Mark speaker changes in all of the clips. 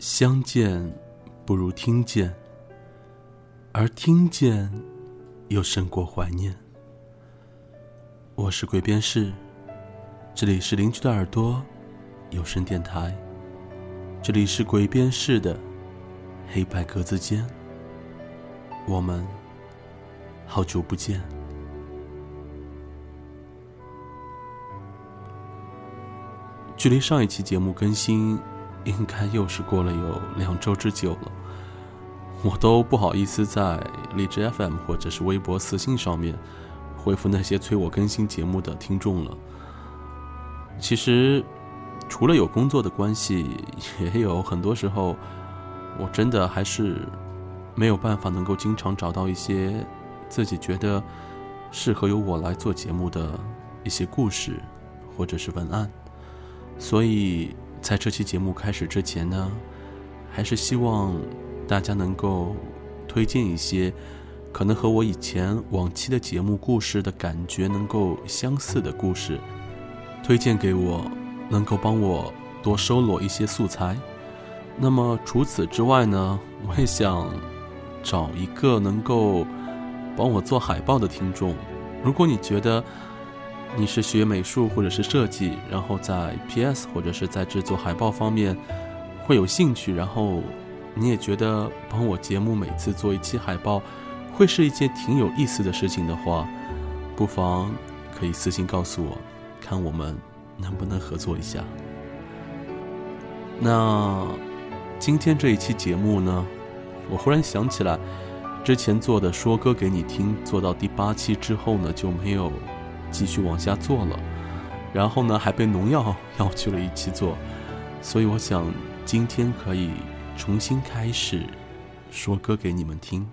Speaker 1: 相见不如听见，而听见又胜过怀念。我是鬼边士，这里是邻居的耳朵有声电台，这里是鬼边士的黑白格子间。我们好久不见，距离上一期节目更新。应该又是过了有两周之久了，我都不好意思在荔枝 FM 或者是微博私信上面回复那些催我更新节目的听众了。其实，除了有工作的关系，也有很多时候，我真的还是没有办法能够经常找到一些自己觉得适合由我来做节目的一些故事或者是文案，所以。在这期节目开始之前呢，还是希望大家能够推荐一些可能和我以前往期的节目故事的感觉能够相似的故事，推荐给我，能够帮我多收罗一些素材。那么除此之外呢，我也想找一个能够帮我做海报的听众。如果你觉得，你是学美术或者是设计，然后在 PS 或者是在制作海报方面会有兴趣，然后你也觉得帮我节目每次做一期海报会是一件挺有意思的事情的话，不妨可以私信告诉我，看我们能不能合作一下。那今天这一期节目呢，我忽然想起来，之前做的说歌给你听，做到第八期之后呢就没有。继续往下做了，然后呢，还被农药要去了一起做，所以我想今天可以重新开始说歌给你们听。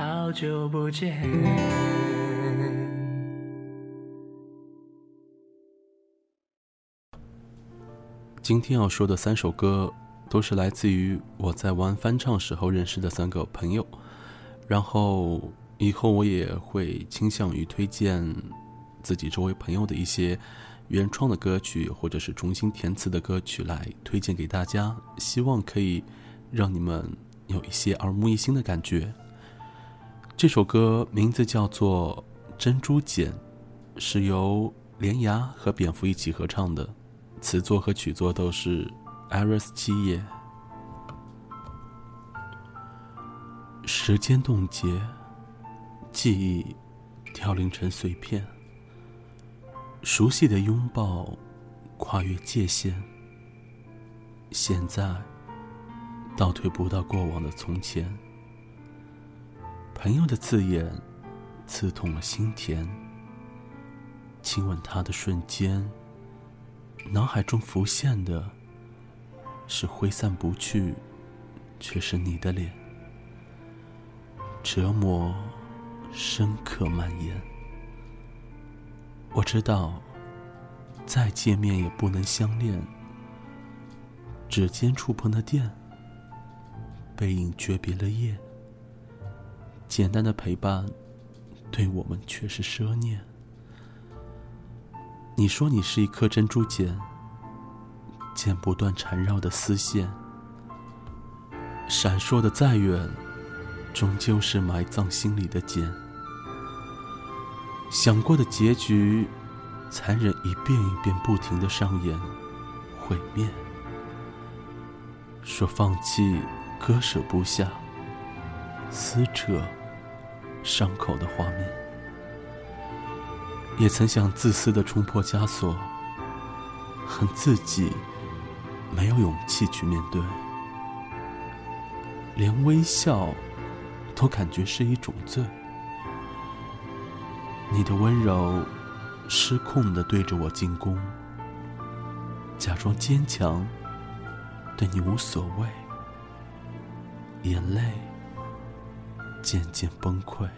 Speaker 2: 好久不见
Speaker 1: 今天要说的三首歌，都是来自于我在玩翻唱时候认识的三个朋友。然后以后我也会倾向于推荐自己周围朋友的一些原创的歌曲，或者是重新填词的歌曲来推荐给大家，希望可以让你们有一些耳目一新的感觉。这首歌名字叫做《珍珠茧》，是由莲牙和蝙蝠一起合唱的，词作和曲作都是艾瑞斯七叶。时间冻结，记忆凋零成碎片，熟悉的拥抱跨越界限，现在倒退不到过往的从前。朋友的字眼，刺痛了心田。亲吻他的瞬间，脑海中浮现的是挥散不去，却是你的脸。折磨深刻蔓延。我知道，再见面也不能相恋。指尖触碰的电，背影诀别了夜。简单的陪伴，对我们却是奢念。你说你是一颗珍珠茧，剪不断缠绕的丝线，闪烁的再远，终究是埋葬心里的茧。想过的结局，残忍一遍一遍不停的上演，毁灭。说放弃，割舍不下，撕扯。伤口的画面，也曾想自私的冲破枷锁，恨自己没有勇气去面对，连微笑都感觉是一种罪。你的温柔失控的对着我进攻，假装坚强，对你无所谓，眼泪渐渐崩溃。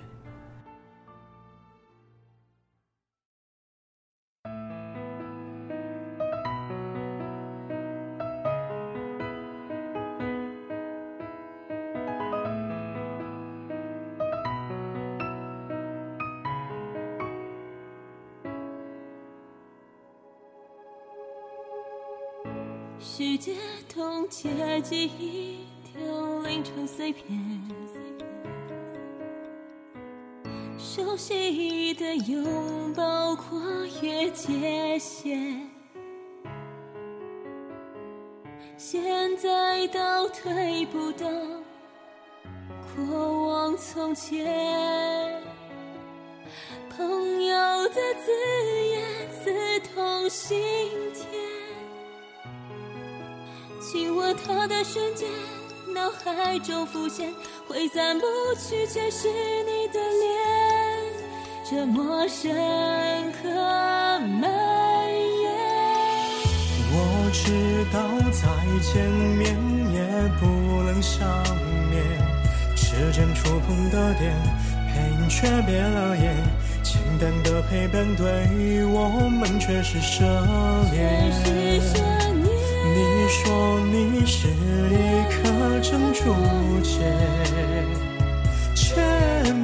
Speaker 3: 世界冻结记忆，凋零成碎片。熟悉的拥抱跨越界限，现在倒退不到过往从前。朋友的字眼刺痛心田。亲吻他的瞬间，脑海中浮现，挥散不去却是你的脸，这么深刻蔓延。
Speaker 4: 我知道再见面也不能相恋，指尖触碰的点，背影却别了耶。简单的陪伴对我们却是奢。
Speaker 3: 念。
Speaker 4: 你说你是一颗珍珠结，全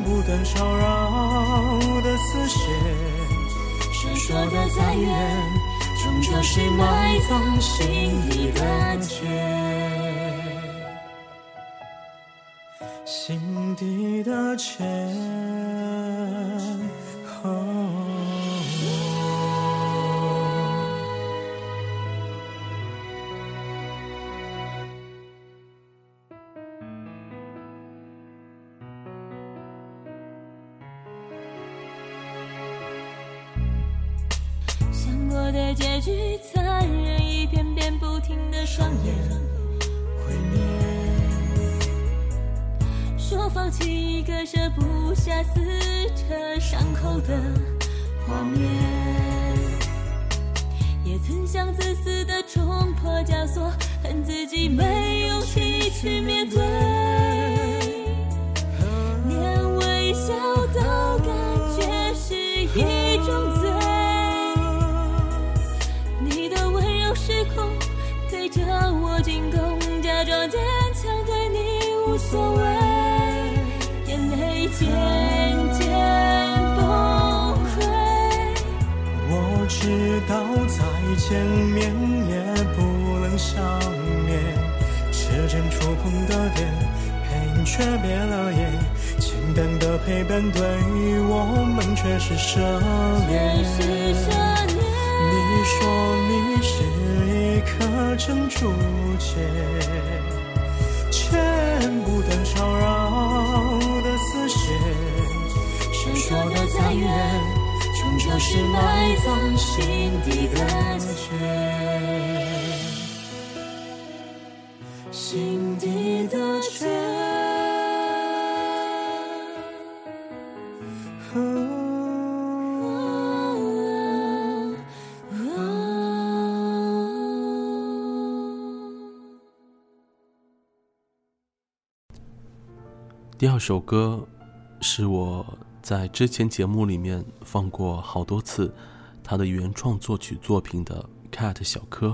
Speaker 4: 部的吵扰说的再远，终究是埋藏心底的结，结
Speaker 3: 局残忍，一遍遍不停的上演。
Speaker 4: 毁灭。
Speaker 3: 说放弃，割舍不下撕扯伤口的画面，也曾想自私的冲破枷锁，恨自己没勇气去面对，
Speaker 4: 道再见面也不能相恋，指尖触碰的点，背影却别了耶。清淡的陪伴对我们却是奢
Speaker 3: 念。
Speaker 4: 你说你是一颗珍珠结，全部的吵扰是埋葬心底的结，心底的结。
Speaker 1: 第二首歌是我在之前节目里面放过好多次他的原创作曲作品的《Cat 小柯》。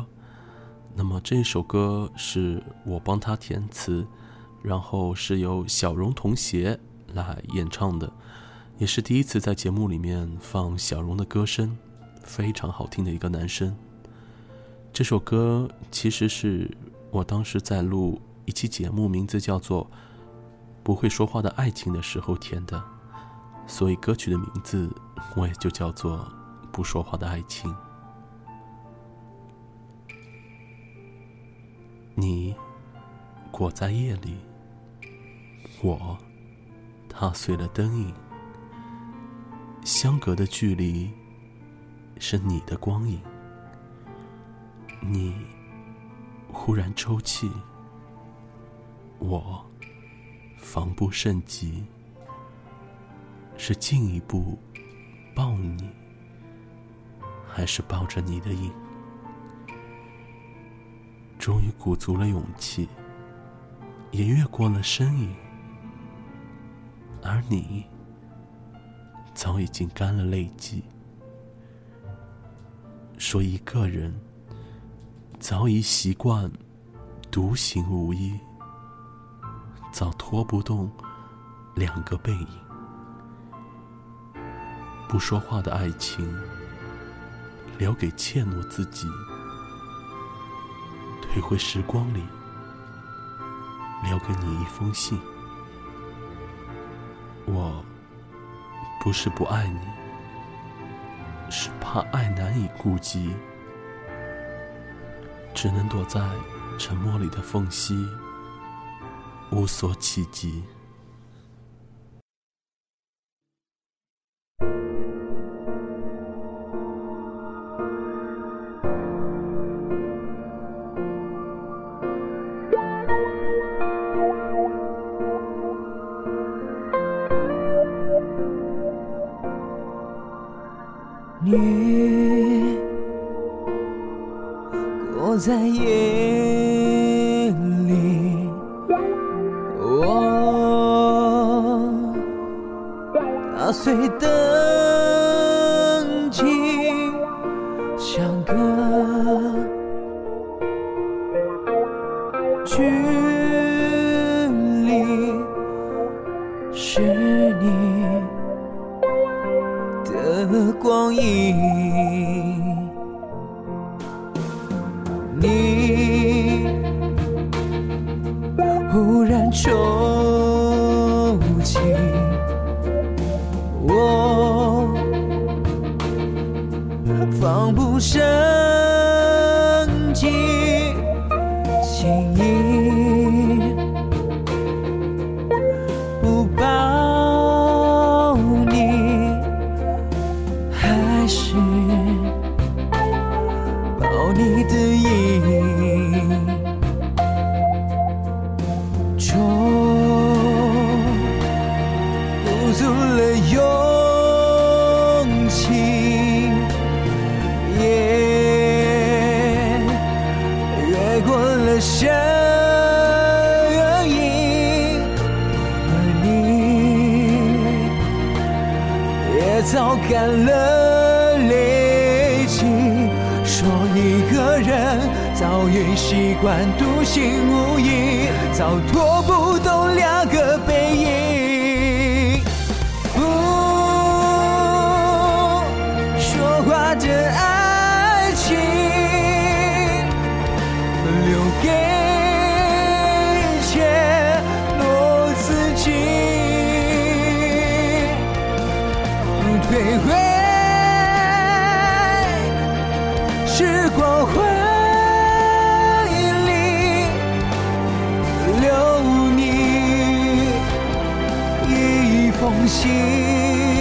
Speaker 1: 那么这首歌是我帮他填词，然后是由小荣同学来演唱的，也是第一次在节目里面放小荣的歌声，非常好听的一个男生。这首歌其实是我当时在录一期节目，名字叫做。不会说话的爱情的时候填的，所以歌曲的名字我也就叫做《不说话的爱情》。你裹在夜里，我踏碎了灯影，相隔的距离是你的光影。你忽然抽泣，我。防不胜及，是进一步抱你，还是抱着你的影？终于鼓足了勇气，也越过了身影，而你早已经干了泪迹，说一个人早已习惯独行无依，早拖不动两个背影。不说话的爱情，留给怯懦自己。退回时光里，留给你一封信。我不是不爱你，是怕爱难以顾及，只能躲在沉默里的缝隙，无所企及。
Speaker 2: 裹在夜里，我打碎的放不生情，早干了累积，说一个人早已习惯独行无依，早拖不动两个背影。不说话的爱我回忆里，留你一封信。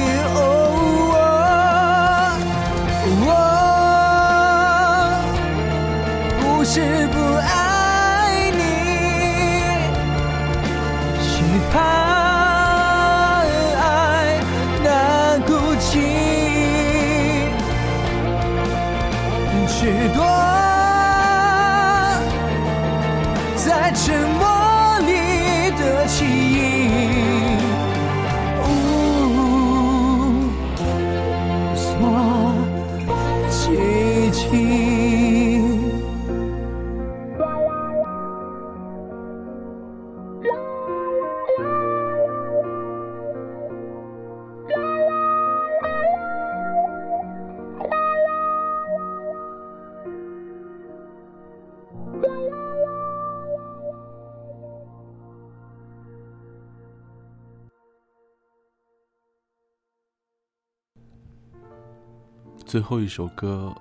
Speaker 1: 最后一首歌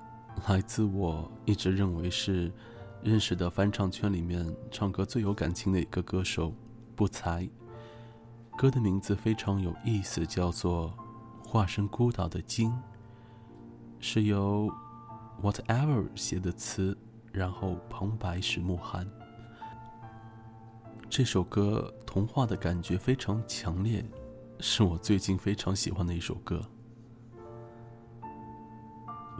Speaker 1: 来自我一直认为是认识的翻唱圈里面唱歌最有感情的一个歌手不才。歌的名字非常有意思，叫做《化身孤岛的鲸》，是由 Whatever 写的词，然后旁白是慕寒。这首歌童话的感觉非常强烈，是我最近非常喜欢的一首歌。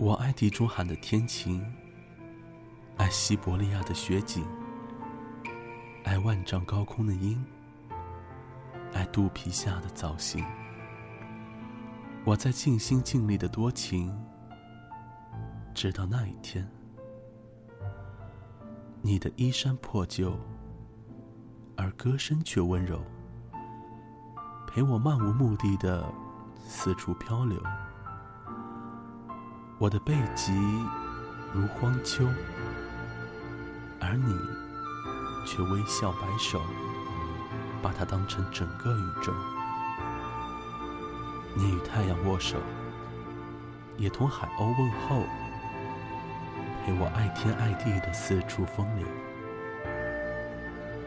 Speaker 1: 我爱地中海的天晴，爱西伯利亚的雪景。爱万丈高空的鹰，爱肚皮下的藻荇。我在尽心尽力的多情，直到那一天，你的衣衫破旧，而歌声却温柔，陪我漫无目的的四处漂流。我的背脊如荒丘，而你。却微笑摆手，把它当成整个宇宙。你与太阳握手，也同海鸥问候，陪我爱天爱地的四处风流。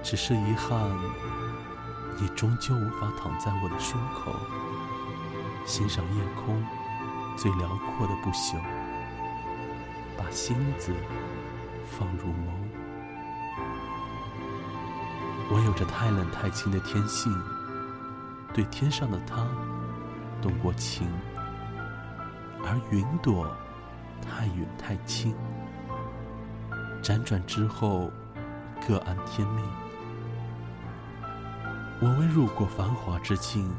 Speaker 1: 只是遗憾，你终究无法躺在我的胸口，欣赏夜空最辽阔的不朽，把心子放入眸。我有着太冷太清的天性，对天上的他动过情，而云朵太远太轻，辗转之后各安天命。我未入过繁华之境，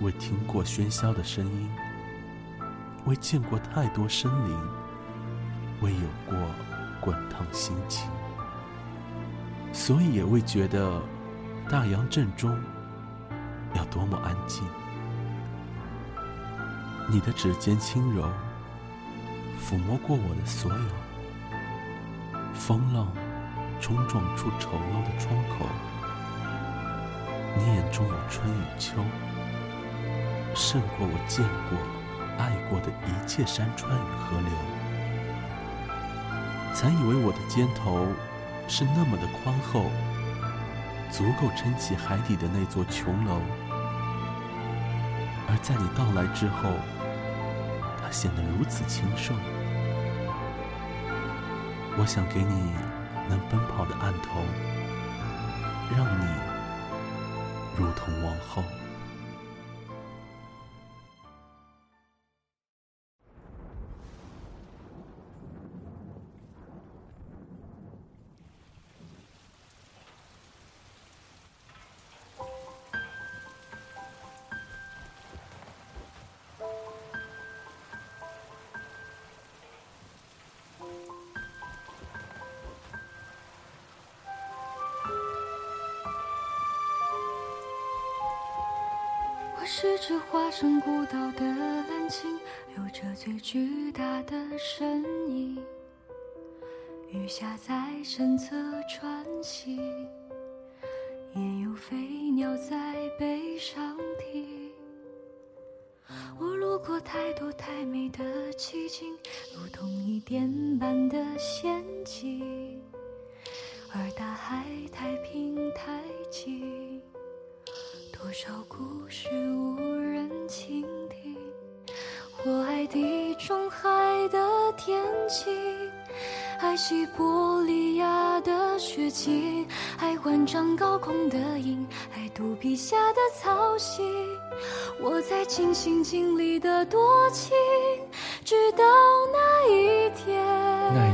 Speaker 1: 未听过喧嚣的声音，未见过太多生灵，未有过滚烫心情。所以也未觉得大洋正中要多么安静。你的指尖轻柔，抚摸过我的所有。风浪冲撞出丑陋的窗口，你眼中有春与秋，胜过我见过、爱过的一切山川与河流。曾以为我的肩头。是那么的宽厚，足够撑起海底的那座琼楼。而在你到来之后，它显得如此清瘦。我想给你能奔跑的岸头，让你如同王后。
Speaker 5: 是只化身孤岛的蓝鲸，有着最巨大的身影。鱼虾在身侧穿行，也有飞鸟在背上停。我路过太多太美的奇景，如同伊甸般的仙境，而大海太平太静。多少故事无人倾听？我爱地中海的天晴，爱西伯利亚的雪景，爱万丈高空的鹰，爱肚皮下的草荇。我在尽心尽力的多情，直到那一天。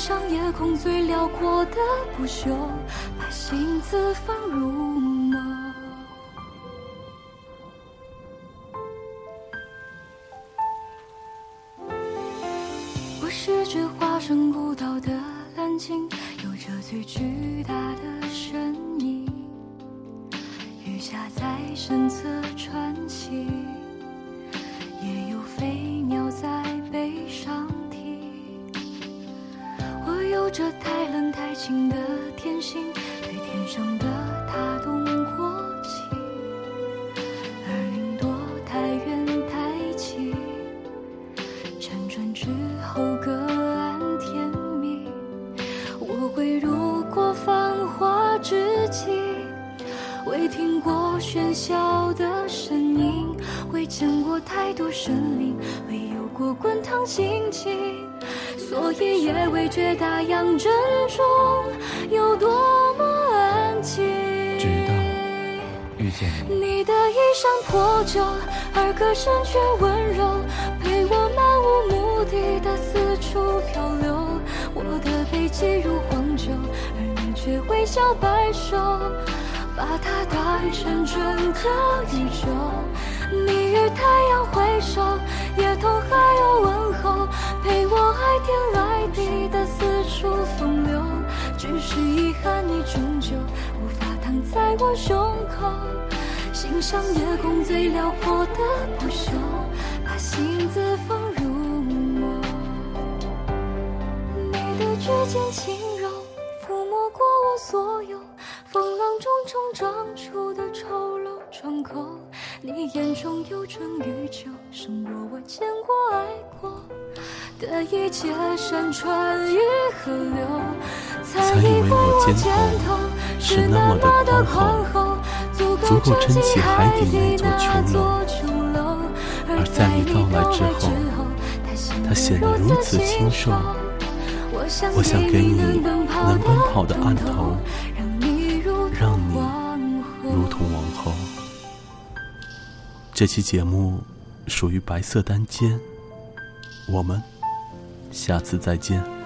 Speaker 5: 上夜空最辽阔的不朽，把星子放入梦。我是只化身孤岛的蓝鲸，有着最巨大的身影，鱼虾在身侧穿行。之后各安天命。我会路过繁华之境，未听过喧嚣的声音，未见过太多生灵，未有过滚烫心情，所以也未觉大洋正中有多么安静。
Speaker 2: 直到遇见你，
Speaker 5: 你的衣衫破旧，而歌声却温柔，地的四处漂流。我的背脊如荒丘，而你却微笑摆首，把它当成整个宇宙。你与太阳挥手，也同海鸥问候，陪我爱天爱地的四处风流。只是遗憾，你终究无法躺在我胸口，欣赏夜空最辽阔的不朽，把心字放指尖轻柔，抚摸过我所有风浪中冲撞出的丑陋窗口。你眼中有春与秋，胜过我见过爱过的一切山川与河流。曾以为我肩头是那么的宽厚，足够撑起海底那座琼楼。而在你到来之后，它显得如此清瘦。我想给你能奔跑的案头，让你
Speaker 1: 如同王后。这期节目属于白色单间，我们下次再见。